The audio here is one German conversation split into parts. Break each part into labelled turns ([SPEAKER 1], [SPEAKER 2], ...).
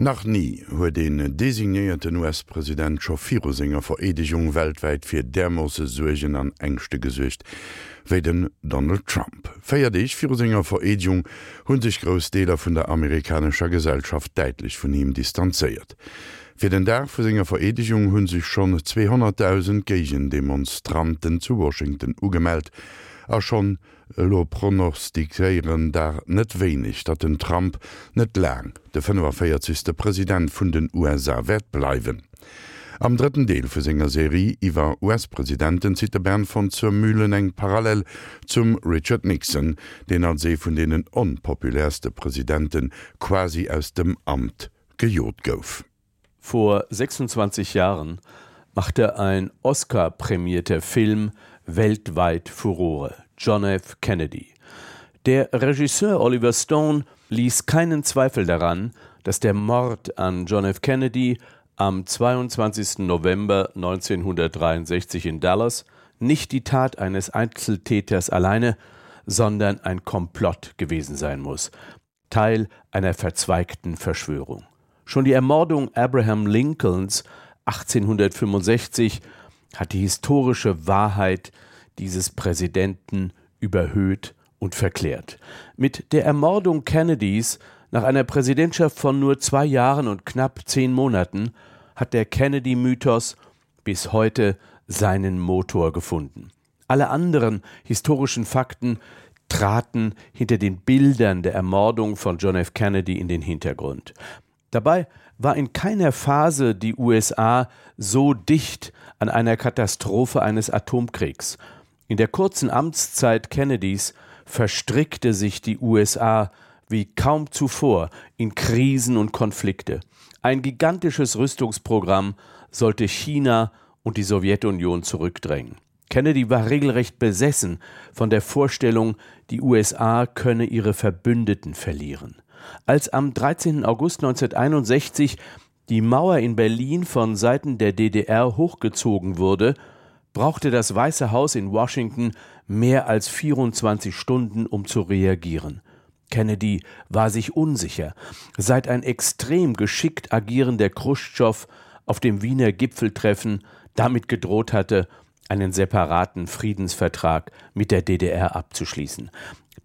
[SPEAKER 1] Nach nie huet den designéierten US-Präsident Schofirosinger Veredigung Weltäit fir dermosse Suegen an engchte Gesicht, wéi den Donald Trump. Féier deich Firosinger Veredigung hunn sich Grosdeler vun der amerikanischer Gesellschaft deitlich vun ihm distanzéiert. Fi den Dach vu Veredigung hunn sich schon 200.000 Gegen Demonstranten zu Washington ugemeldt, a schon lo pronostikéieren der net wenig, dat den Trump net lang de 45. Präsident vun den USA wert bleiwen. Am dritten Deel vu senger Serie iwwer US-Präsidenten zit der Bern von zur Mühlen eng parallel zum Richard Nixon, den an see vun denen onpopulärste Präsidenten quasi aus dem Amt gejot gouf.
[SPEAKER 2] Vor 26 Jahren machte ein Oscar-prämierter Film weltweit Furore, John F. Kennedy. Der Regisseur Oliver Stone ließ keinen Zweifel daran, dass der Mord an John F. Kennedy am 22. November 1963 in Dallas nicht die Tat eines Einzeltäters alleine, sondern ein Komplott gewesen sein muss, Teil einer verzweigten Verschwörung. Schon die Ermordung Abraham Lincolns 1865 hat die historische Wahrheit dieses Präsidenten überhöht und verklärt. Mit der Ermordung Kennedys nach einer Präsidentschaft von nur zwei Jahren und knapp zehn Monaten hat der Kennedy-Mythos bis heute seinen Motor gefunden. Alle anderen historischen Fakten traten hinter den Bildern der Ermordung von John F. Kennedy in den Hintergrund. Dabei war in keiner Phase die USA so dicht an einer Katastrophe eines Atomkriegs. In der kurzen Amtszeit Kennedys verstrickte sich die USA wie kaum zuvor in Krisen und Konflikte. Ein gigantisches Rüstungsprogramm sollte China und die Sowjetunion zurückdrängen. Kennedy war regelrecht besessen von der Vorstellung, die USA könne ihre Verbündeten verlieren. Als am 13. August 1961 die Mauer in Berlin von Seiten der DDR hochgezogen wurde, brauchte das Weiße Haus in Washington mehr als 24 Stunden, um zu reagieren. Kennedy war sich unsicher, seit ein extrem geschickt agierender Khrushchev auf dem Wiener Gipfeltreffen damit gedroht hatte, einen separaten Friedensvertrag mit der DDR abzuschließen.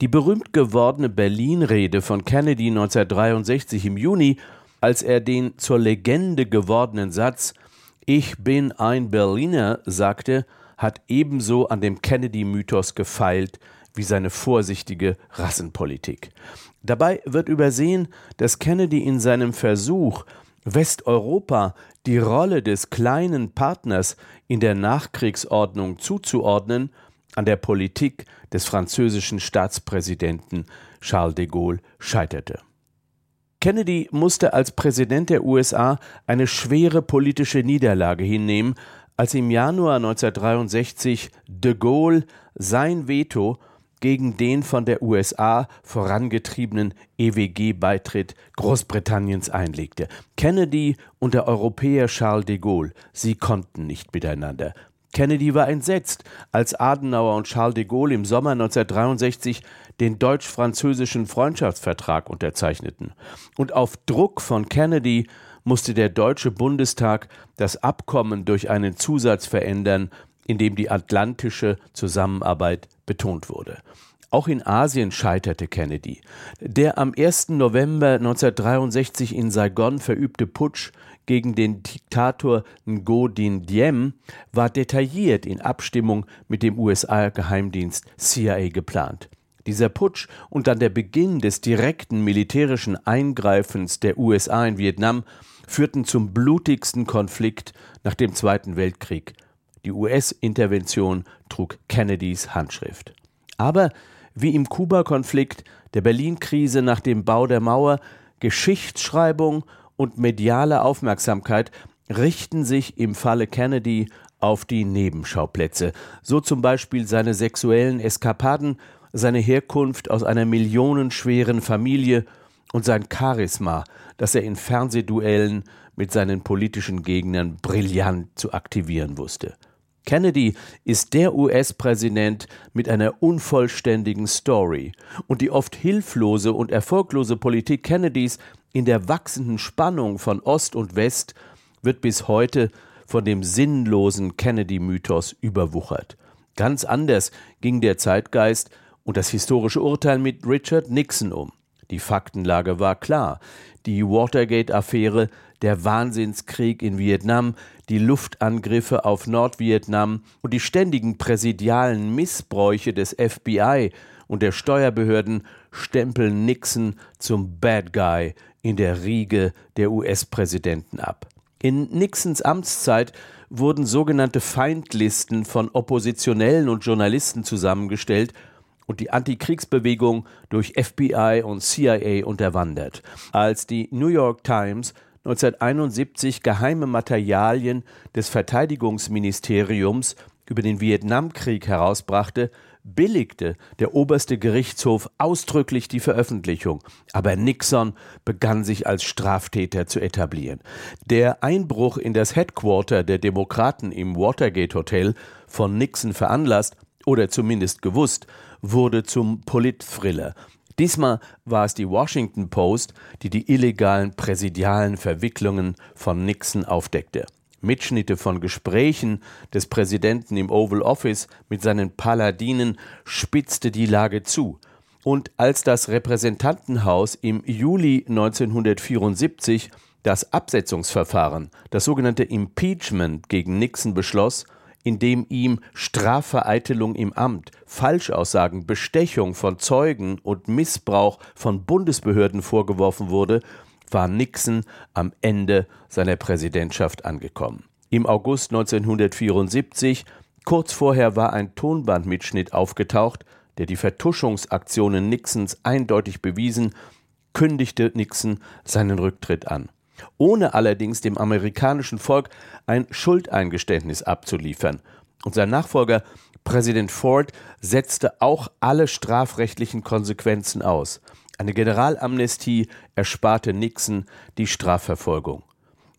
[SPEAKER 2] Die berühmt gewordene Berlin-Rede von Kennedy 1963 im Juni, als er den zur Legende gewordenen Satz Ich bin ein Berliner sagte, hat ebenso an dem Kennedy-Mythos gefeilt wie seine vorsichtige Rassenpolitik. Dabei wird übersehen, dass Kennedy in seinem Versuch, Westeuropa die Rolle des kleinen Partners in der Nachkriegsordnung zuzuordnen, an der Politik des französischen Staatspräsidenten Charles de Gaulle scheiterte. Kennedy musste als Präsident der USA eine schwere politische Niederlage hinnehmen, als im Januar 1963 de Gaulle sein Veto gegen den von der USA vorangetriebenen EWG-Beitritt Großbritanniens einlegte. Kennedy und der Europäer Charles de Gaulle, sie konnten nicht miteinander. Kennedy war entsetzt, als Adenauer und Charles de Gaulle im Sommer 1963 den deutsch-französischen Freundschaftsvertrag unterzeichneten. Und auf Druck von Kennedy musste der Deutsche Bundestag das Abkommen durch einen Zusatz verändern, in dem die atlantische Zusammenarbeit betont wurde. Auch in Asien scheiterte Kennedy. Der am 1. November 1963 in Saigon verübte Putsch gegen den Diktator Ngo Dinh Diem war detailliert in Abstimmung mit dem USA-Geheimdienst CIA geplant. Dieser Putsch und dann der Beginn des direkten militärischen Eingreifens der USA in Vietnam führten zum blutigsten Konflikt nach dem Zweiten Weltkrieg. Die US-Intervention trug Kennedys Handschrift. Aber wie im Kuba-Konflikt, der Berlin-Krise nach dem Bau der Mauer, Geschichtsschreibung und mediale Aufmerksamkeit richten sich im Falle Kennedy auf die Nebenschauplätze, so zum Beispiel seine sexuellen Eskapaden, seine Herkunft aus einer millionenschweren Familie und sein Charisma, das er in Fernsehduellen mit seinen politischen Gegnern brillant zu aktivieren wusste. Kennedy ist der US-Präsident mit einer unvollständigen Story und die oft hilflose und erfolglose Politik Kennedys in der wachsenden Spannung von Ost und West wird bis heute von dem sinnlosen Kennedy-Mythos überwuchert. Ganz anders ging der Zeitgeist und das historische Urteil mit Richard Nixon um. Die Faktenlage war klar. Die Watergate-Affäre, der Wahnsinnskrieg in Vietnam, die Luftangriffe auf Nordvietnam und die ständigen präsidialen Missbräuche des FBI und der Steuerbehörden stempeln Nixon zum Bad Guy in der Riege der US-Präsidenten ab. In Nixons Amtszeit wurden sogenannte Feindlisten von Oppositionellen und Journalisten zusammengestellt und die Antikriegsbewegung durch FBI und CIA unterwandert. Als die New York Times 1971 geheime Materialien des Verteidigungsministeriums über den Vietnamkrieg herausbrachte, billigte der oberste Gerichtshof ausdrücklich die Veröffentlichung, aber Nixon begann sich als Straftäter zu etablieren. Der Einbruch in das Headquarter der Demokraten im Watergate Hotel von Nixon veranlasst oder zumindest gewusst, wurde zum Politthriller. Diesmal war es die Washington Post, die die illegalen präsidialen Verwicklungen von Nixon aufdeckte. Mitschnitte von Gesprächen des Präsidenten im Oval Office mit seinen Paladinen spitzte die Lage zu. Und als das Repräsentantenhaus im Juli 1974 das Absetzungsverfahren, das sogenannte Impeachment gegen Nixon beschloss, indem ihm Strafvereitelung im Amt, Falschaussagen, Bestechung von Zeugen und Missbrauch von Bundesbehörden vorgeworfen wurde, war Nixon am Ende seiner Präsidentschaft angekommen. Im August 1974, kurz vorher war ein Tonbandmitschnitt aufgetaucht, der die Vertuschungsaktionen Nixons eindeutig bewiesen, kündigte Nixon seinen Rücktritt an ohne allerdings dem amerikanischen Volk ein Schuldeingeständnis abzuliefern. Und sein Nachfolger Präsident Ford setzte auch alle strafrechtlichen Konsequenzen aus. Eine Generalamnestie ersparte Nixon die Strafverfolgung.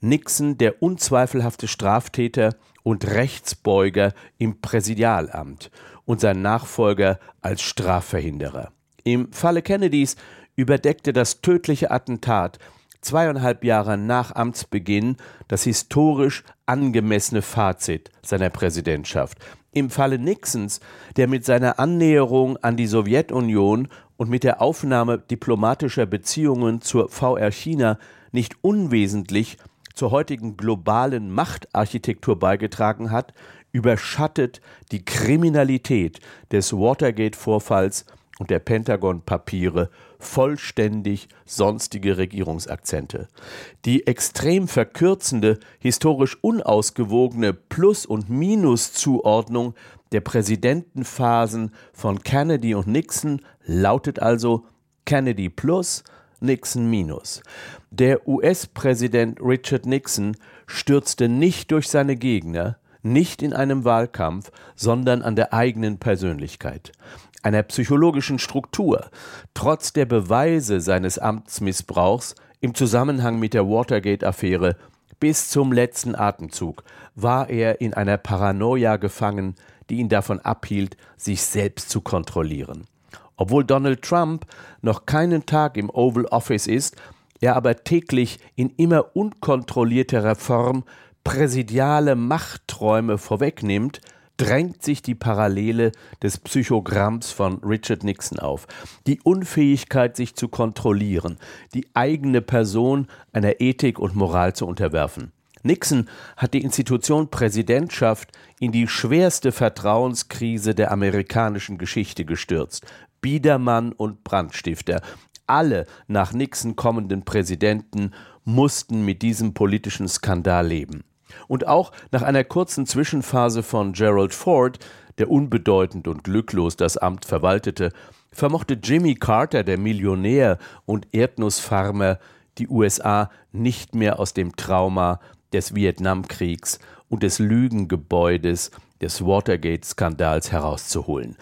[SPEAKER 2] Nixon, der unzweifelhafte Straftäter und Rechtsbeuger im Präsidialamt und sein Nachfolger als Strafverhinderer. Im Falle Kennedys überdeckte das tödliche Attentat zweieinhalb Jahre nach Amtsbeginn das historisch angemessene Fazit seiner Präsidentschaft. Im Falle Nixons, der mit seiner Annäherung an die Sowjetunion und mit der Aufnahme diplomatischer Beziehungen zur VR China nicht unwesentlich zur heutigen globalen Machtarchitektur beigetragen hat, überschattet die Kriminalität des Watergate-Vorfalls und der Pentagon-Papiere vollständig sonstige Regierungsakzente. Die extrem verkürzende, historisch unausgewogene Plus- und Minuszuordnung der Präsidentenphasen von Kennedy und Nixon lautet also Kennedy plus, Nixon minus. Der US-Präsident Richard Nixon stürzte nicht durch seine Gegner, nicht in einem Wahlkampf, sondern an der eigenen Persönlichkeit einer psychologischen Struktur, trotz der Beweise seines Amtsmissbrauchs im Zusammenhang mit der Watergate-Affäre bis zum letzten Atemzug war er in einer Paranoia gefangen, die ihn davon abhielt, sich selbst zu kontrollieren. Obwohl Donald Trump noch keinen Tag im Oval Office ist, er aber täglich in immer unkontrollierterer Form präsidiale Machtträume vorwegnimmt, drängt sich die Parallele des Psychogramms von Richard Nixon auf. Die Unfähigkeit, sich zu kontrollieren, die eigene Person einer Ethik und Moral zu unterwerfen. Nixon hat die Institution Präsidentschaft in die schwerste Vertrauenskrise der amerikanischen Geschichte gestürzt. Biedermann und Brandstifter, alle nach Nixon kommenden Präsidenten mussten mit diesem politischen Skandal leben. Und auch nach einer kurzen Zwischenphase von Gerald Ford, der unbedeutend und glücklos das Amt verwaltete, vermochte Jimmy Carter, der Millionär und Erdnussfarmer, die USA nicht mehr aus dem Trauma des Vietnamkriegs und des Lügengebäudes des Watergate-Skandals herauszuholen.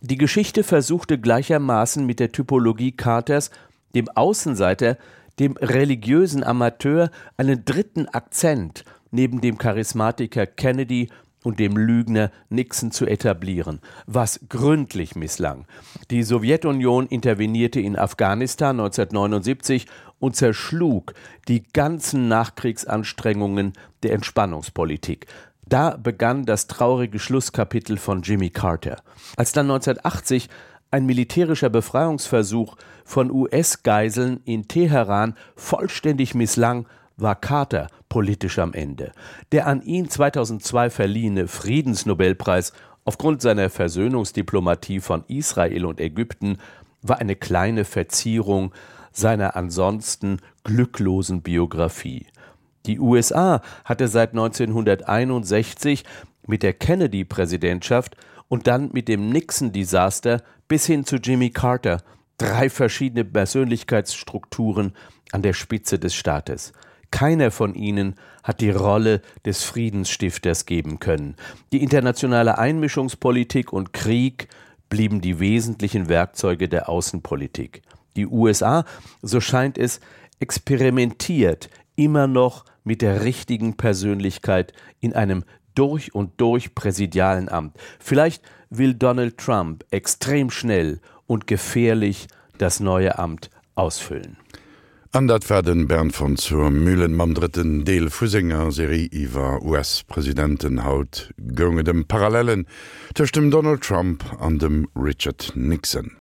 [SPEAKER 2] Die Geschichte versuchte gleichermaßen mit der Typologie Carters, dem Außenseiter, dem religiösen Amateur, einen dritten Akzent neben dem Charismatiker Kennedy und dem Lügner Nixon zu etablieren, was gründlich misslang. Die Sowjetunion intervenierte in Afghanistan 1979 und zerschlug die ganzen Nachkriegsanstrengungen der Entspannungspolitik. Da begann das traurige Schlusskapitel von Jimmy Carter. Als dann 1980 ein militärischer Befreiungsversuch von US-Geiseln in Teheran vollständig misslang, war Carter politisch am Ende. Der an ihn 2002 verliehene Friedensnobelpreis aufgrund seiner Versöhnungsdiplomatie von Israel und Ägypten war eine kleine Verzierung seiner ansonsten glücklosen Biografie. Die USA hatte seit 1961 mit der Kennedy-Präsidentschaft und dann mit dem Nixon-Desaster bis hin zu Jimmy Carter drei verschiedene Persönlichkeitsstrukturen an der Spitze des Staates. Keiner von ihnen hat die Rolle des Friedensstifters geben können. Die internationale Einmischungspolitik und Krieg blieben die wesentlichen Werkzeuge der Außenpolitik. Die USA, so scheint es, experimentiert immer noch mit der richtigen Persönlichkeit in einem durch und durch präsidialen Amt. Vielleicht will Donald Trump extrem schnell und gefährlich das neue Amt ausfüllen.
[SPEAKER 1] An dat werden Bern von zur Mühlen mam dritten Deel Fusinger Serie iwwer US-Präsidenten haut gonge dem Parallelen tech dem Donald Trump an dem Richard Nixon.